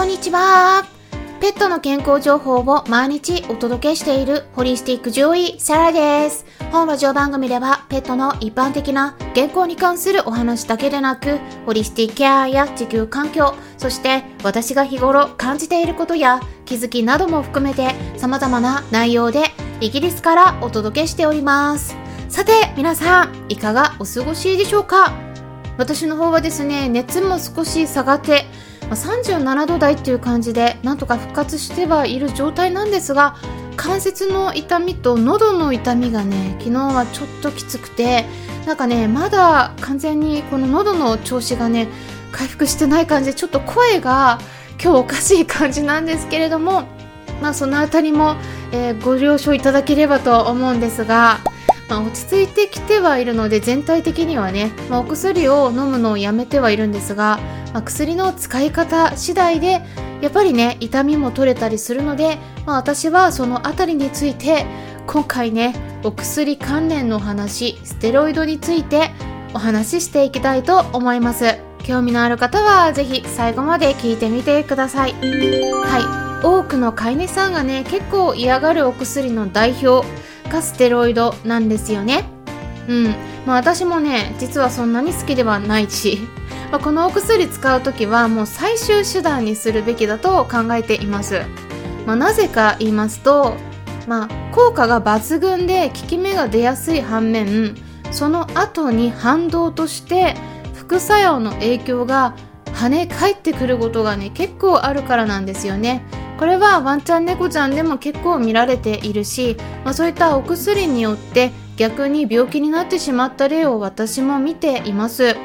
こんにちは。ペットの健康情報を毎日お届けしているホリスティック獣医サラです。本ラジオ番組ではペットの一般的な健康に関するお話だけでなく、ホリスティックケアや地球環境、そして私が日頃感じていることや気づきなども含めて様々な内容でイギリスからお届けしております。さて皆さん、いかがお過ごしでしょうか？私の方はですね、熱も少し下がって、まあ37度台っていう感じでなんとか復活してはいる状態なんですが関節の痛みと喉の痛みがね昨日はちょっときつくてなんかねまだ完全にこの喉の調子がね回復してない感じでちょっと声が今日おかしい感じなんですけれどもまあその辺りも、えー、ご了承いただければと思うんですがまあ、落ち着いてきてはいるので全体的にはね、まあ、お薬を飲むのをやめてはいるんですが、まあ、薬の使い方次第でやっぱりね痛みも取れたりするので、まあ、私はその辺りについて今回ねお薬関連の話ステロイドについてお話ししていきたいと思います興味のある方は是非最後まで聞いてみてくださいはい多くの飼い主さんがね結構嫌がるお薬の代表がステロイドなんですよね。うん。まあ私もね、実はそんなに好きではないし、まあ、このお薬使う時はもう最終手段にするべきだと考えています。まあ、なぜか言いますと、まあ、効果が抜群で効き目が出やすい反面、その後に反動として副作用の影響が跳ね返ってくることがね結構あるからなんですよねこれはワンちゃん猫ちゃんでも結構見られているし、まあ、そういったお薬によって逆に病気になってしまった例を私も見ています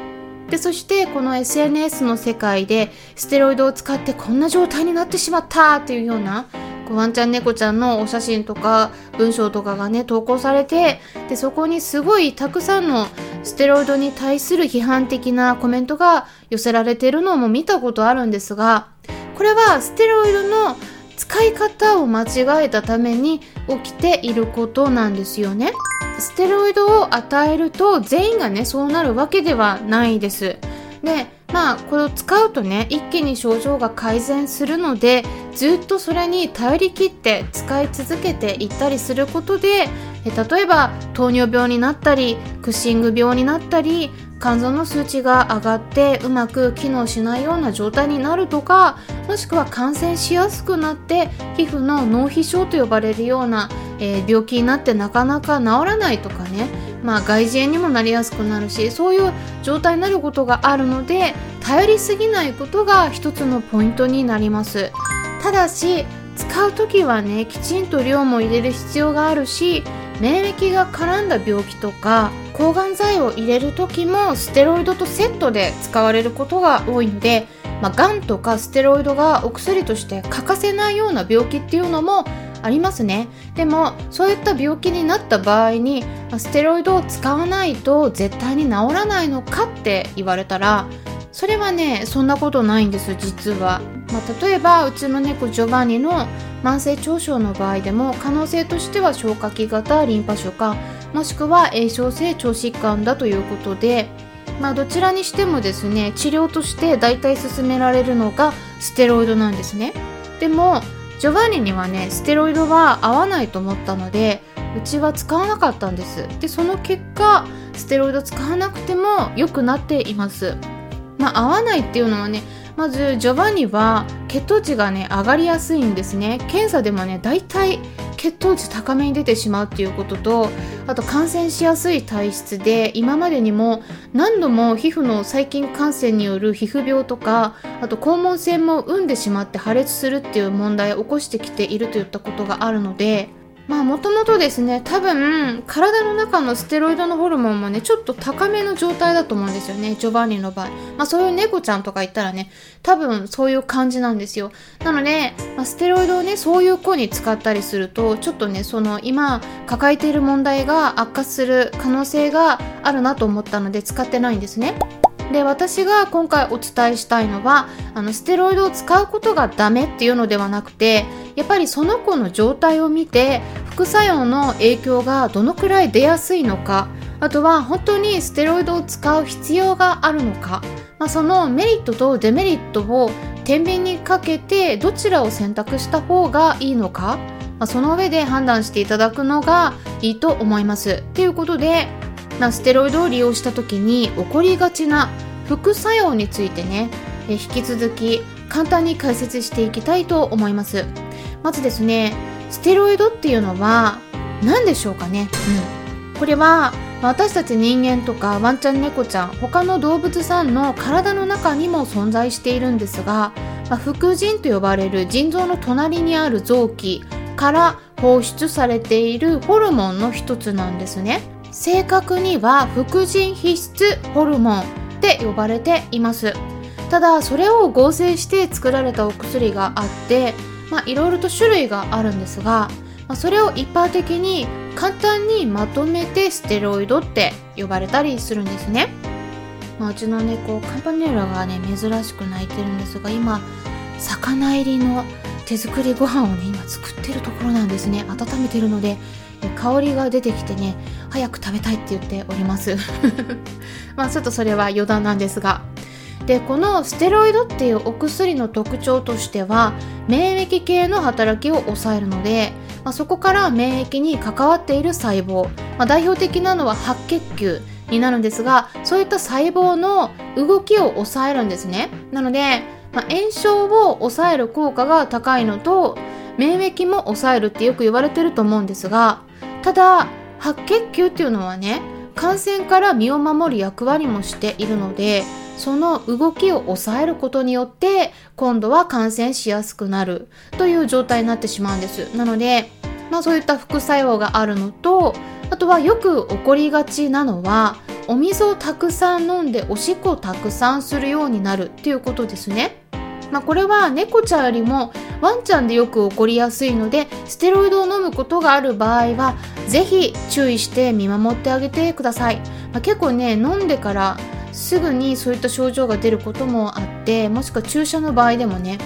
でそしてこの SNS の世界でステロイドを使ってこんな状態になってしまったっていうようなワンちゃん猫ちゃんのお写真とか文章とかがね投稿されてでそこにすごいたくさんのステロイドに対する批判的なコメントが寄せられているのも見たことあるんですがこれはステロイドの使い方を間違えたために起きていることなんですよね。ステロイドを与えると全員がねそうなるわけではないです。でまあこれを使うとね一気に症状が改善するのでずっとそれに頼り切って使い続けていったりすることで例えば糖尿病になったりクッシング病になったり肝臓の数値が上がってうまく機能しないような状態になるとかもしくは感染しやすくなって皮膚の脳皮症と呼ばれるような、えー、病気になってなかなか治らないとかね。まあ外耳炎にもなりやすくなるしそういう状態になることがあるので頼りすぎないことが一つのポイントになります。ただし使う時はねきちんと量も入れる必要があるし免疫が絡んだ病気とか抗がん剤を入れる時もステロイドとセットで使われることが多いので、まあ、がんとかステロイドがお薬として欠かせないような病気っていうのもありますね。でもそういった病気になった場合にステロイドを使わないと絶対に治らないのかって言われたらそれはねそんなことないんです実は、まあ、例えばうちの猫ジョバンニの慢性腸症の場合でも可能性としては消化器型リンパ腫かもしくは炎症性腸疾患だということでまあどちらにしてもですね治療として大体勧められるのがステロイドなんですね。でもジョバンニにはねステロイドは合わないと思ったのでうちは使わなかったんです。でその結果ステロイド使わなくても良くなっています。まあ、合わないっていうのはねまずジョバンニは血糖値がね上がりやすいんですね。検査でもね大体血糖値高めに出てしまうっていうこととあと感染しやすい体質で今までにも何度も皮膚の細菌感染による皮膚病とかあと肛門腺も産んでしまって破裂するっていう問題を起こしてきているといったことがあるのでまあもともとですね多分体の中のステロイドのホルモンもねちょっと高めの状態だと思うんですよねジョバンニの場合。まあそういう猫ちゃんとか言ったらね多分そういう感じなんですよ。なので、まあ、ステロイドをねそういう子に使ったりするとちょっとねその今抱えている問題が悪化する可能性があるなと思ったので使ってないんですね。で私が今回お伝えしたいのはあのステロイドを使うことがダメっていうのではなくてやっぱりその子の状態を見て副作用の影響がどのくらい出やすいのかあとは本当にステロイドを使う必要があるのか、まあ、そのメリットとデメリットを天秤にかけてどちらを選択した方がいいのか、まあ、その上で判断していただくのがいいと思います。ということで、まあ、ステロイドを利用した時に起こりがちな副作用についてね引き続き簡単に解説していきたいと思いますまずですねステロイドっていうのは何でしょうかね、うん、これは私たち人間とかワンちゃん猫ちゃん他の動物さんの体の中にも存在しているんですが、まあ、副腎と呼ばれる腎臓の隣にある臓器から放出されているホルモンの一つなんですね。正確には副腎皮質ホルモンって呼ばれています。ただそれを合成して作られたお薬があってまあいろいろと種類があるんですが、まあ、それを一般的に簡単にまとめてステロイドって呼ばれたりするんですね、まあ、うちの猫カンパネラがね珍しく鳴いてるんですが今魚入りの手作りご飯をね今作ってるところなんですね。温めてるので香りが出てきてね早く食べたいって言っております。まあちょっとそれは余談なんですが。でこのステロイドっていうお薬の特徴としては免疫系の働きを抑えるので、まあ、そこから免疫に関わっている細胞、まあ、代表的なのは白血球になるんですがそういった細胞の動きを抑えるんですね。なので、まあ、炎症を抑える効果が高いのと免疫も抑えるってよく言われてると思うんですがただ白血球っていうのはね感染から身を守る役割もしているのでその動きを抑えることによって今度は感染しやすくなるという状態になってしまうんです。なので、まあ、そういった副作用があるのとあとはよく起こりがちなのはお水をたくさん飲んでおしっこをたくさんするようになるっていうことですね。まあ、これは猫ちゃんよりもワンちゃんでよく起こりやすいのでステロイドを飲むことがある場合は是非注意して見守ってあげてください、まあ、結構ね飲んでからすぐにそういった症状が出ることもあってもしくは注射の場合でもね、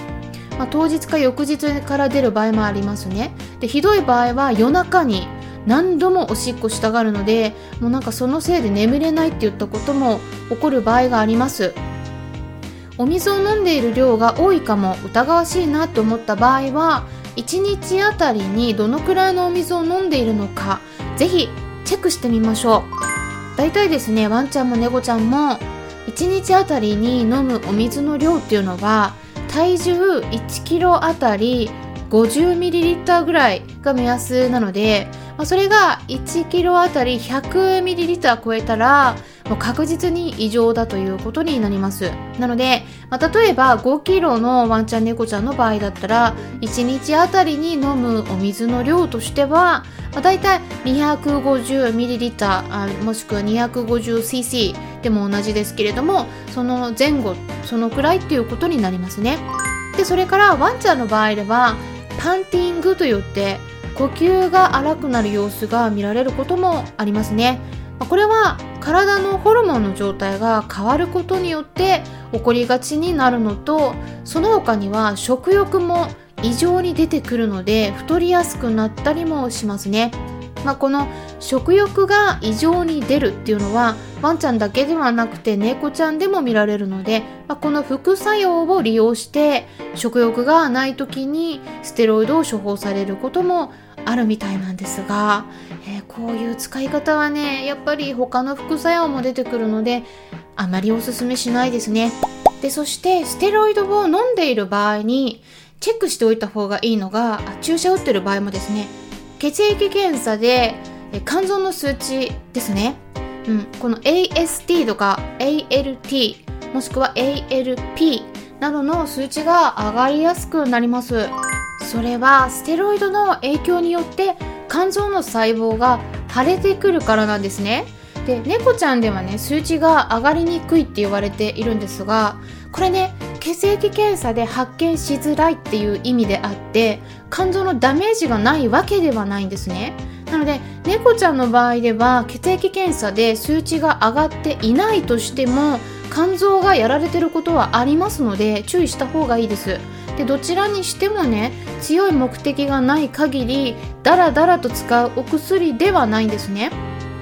まあ、当日か翌日から出る場合もありますね。でひどい場合は夜中に何度もおしっこしたがるのでもうなんかそのせいで眠れないって言ったことも起こる場合があります。お水を飲んでいる量が多いかも疑わしいなと思った場合は1日あたりにどのくらいのお水を飲んでいるのかぜひチェックしてみましょう。大体ですねワンちゃんも猫ちゃんも1日あたりに飲むお水の量っていうのは体重1 k g あたり 50ml ぐらいが目安なので、まあ、それが1 k g あたり 100ml 超えたらもう確実に異常だということになります。なので、まあ、例えば5キロのワンちゃん猫ちゃんの場合だったら、1日あたりに飲むお水の量としては、まあ、大体 250ml あもしくは 250cc でも同じですけれども、その前後、そのくらいっていうことになりますね。で、それからワンちゃんの場合では、パンティングといって、呼吸が荒くなる様子が見られることもありますね。これは体のホルモンの状態が変わることによって起こりがちになるのとその他には食欲も異常に出てくるので太りやすくなったりもしますね。まあ、この食欲が異常に出るっていうのはワンちゃんだけではなくて猫ちゃんでも見られるので、まあ、この副作用を利用して食欲がない時にステロイドを処方されることもあるみたいなんですが、え、こういう使い方はねやっぱり他の副作用も出てくるのであまりおすすめしないですね。でそしてステロイドを飲んでいる場合にチェックしておいた方がいいのが注射打ってる場合もですね血液検査で肝臓の数値ですね、うん、この AST とか ALT もしくは ALP などの数値が上がりやすくなります。それはステロイドの影響によって肝臓の細胞が腫れてくるからなんですね。で猫ちゃんではね数値が上がりにくいって言われているんですがこれね血液検査で発見しづらいっていう意味であって肝臓のダメージがないわけではないんですね。なので猫ちゃんの場合では血液検査で数値が上がっていないとしても肝臓がやられてることはありますので注意した方がいいです。でどちらにしてもね強い目的がない限りダラダラと使うお薬ではないんですね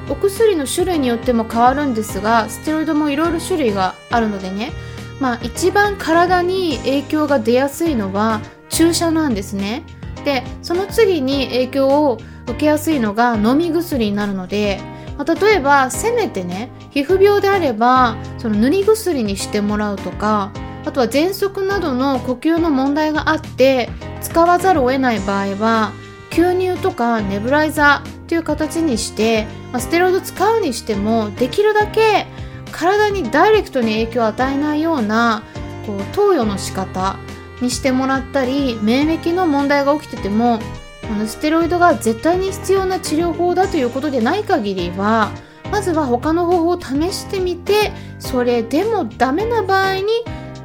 お薬の種類によっても変わるんですがステロイドもいろいろ種類があるのでねまあ一番体に影響が出やすいのは注射なんですね。で、その次に影響を受けやすいのが飲み薬になるので、まあ、例えばせめてね皮膚病であればその塗り薬にしてもらうとかあとは喘息などの呼吸の問題があって使わざるを得ない場合は吸入とかネブライザーという形にして、まあ、ステロイド使うにしてもできるだけ体にダイレクトに影響を与えないようなこう投与の仕方にしてもらったり免疫の問題が起きててもこのステロイドが絶対に必要な治療法だということでない限りはまずは他の方法を試してみてそれでもダメな場合に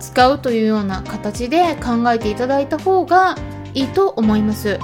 使うというような形で考えていただいた方がいいと思います。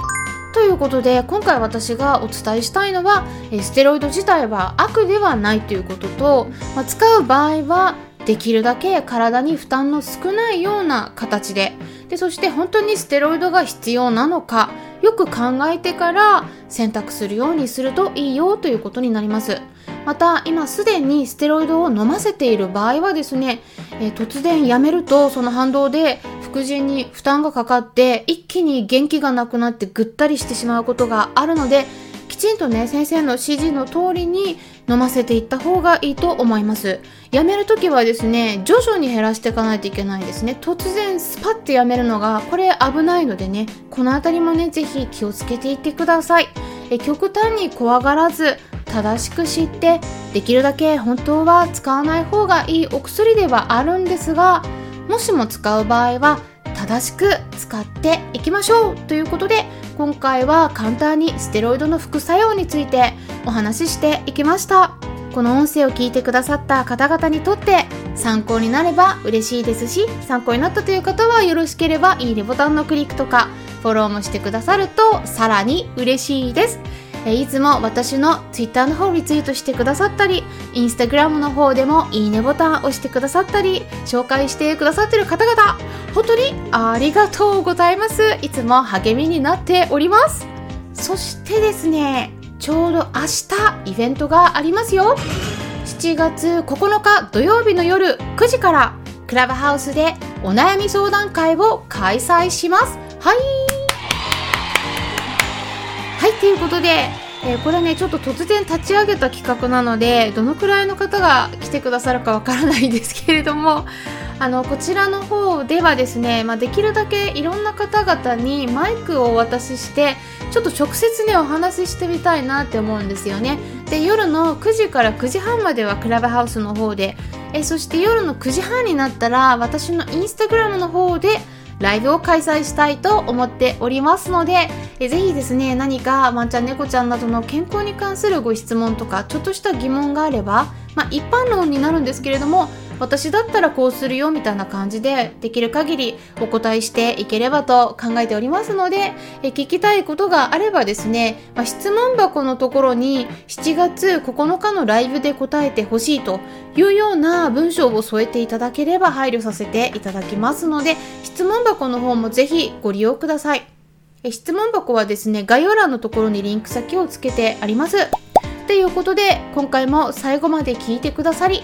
ということで今回私がお伝えしたいのはステロイド自体は悪ではないということと、まあ、使う場合はできるだけ体に負担の少ないような形ででそして本当にステロイドが必要なのかよく考えてから選択するようにするといいよということになります。また今すでにステロイドを飲ませている場合はですね、えー、突然やめるとその反動で副腎に負担がかかって一気に元気がなくなってぐったりしてしまうことがあるのできちんとね先生の指示の通りに飲ませていった方がいいと思います。やめるときはですね徐々に減らしていかないといけないんですね。突然スパッてやめるのがこれ危ないのでねこの辺りもねぜひ気をつけていってください。え極端に怖がらず正しく知ってできるだけ本当は使わない方がいいお薬ではあるんですがもしも使う場合は正しく使っていきましょうということで今回は簡単にステロイドの副作用についてお話ししていきました。この音声を聞いてくださった方々にとって参考になれば嬉しいですし参考になったという方はよろしければいいねボタンのクリックとかフォローもしてくださるとさらに嬉しいです。いつも私の Twitter の方リツイートしてくださったり Instagram の方でもいいねボタン押してくださったり紹介してくださってる方々本当にありがとうございます。いつも励みになっております。そしてですねちょうど明日イベントがありますよ。7月9日土曜日の夜9時からクラブハウスでお悩み相談会を開催します。はい。はいということで、えー、これねちょっと突然立ち上げた企画なのでどのくらいの方が来てくださるかわからないんですけれども あのこちらの方ではですね、まあ、できるだけいろんな方々にマイクをお渡ししてちょっと直接ねお話ししてみたいなって思うんですよね。で夜の9時から9時半まではクラブハウスの方でえそして夜の9時半になったら私のインスタグラムの方でライブを開催したいと思っておりますので、えぜひですね、何かワンちゃん猫ちゃんなどの健康に関するご質問とか、ちょっとした疑問があれば、まあ、一般論になるんですけれども、私だったらこうするよみたいな感じでできる限りお答えしていければと考えておりますのでえ聞きたいことがあればですね、まあ、質問箱のところに7月9日のライブで答えてほしいというような文章を添えていただければ配慮させていただきますので質問箱の方もぜひご利用ください。質問箱はですね概要欄のところにリンク先をつけてあります。ということで今回も最後まで聞いてくださり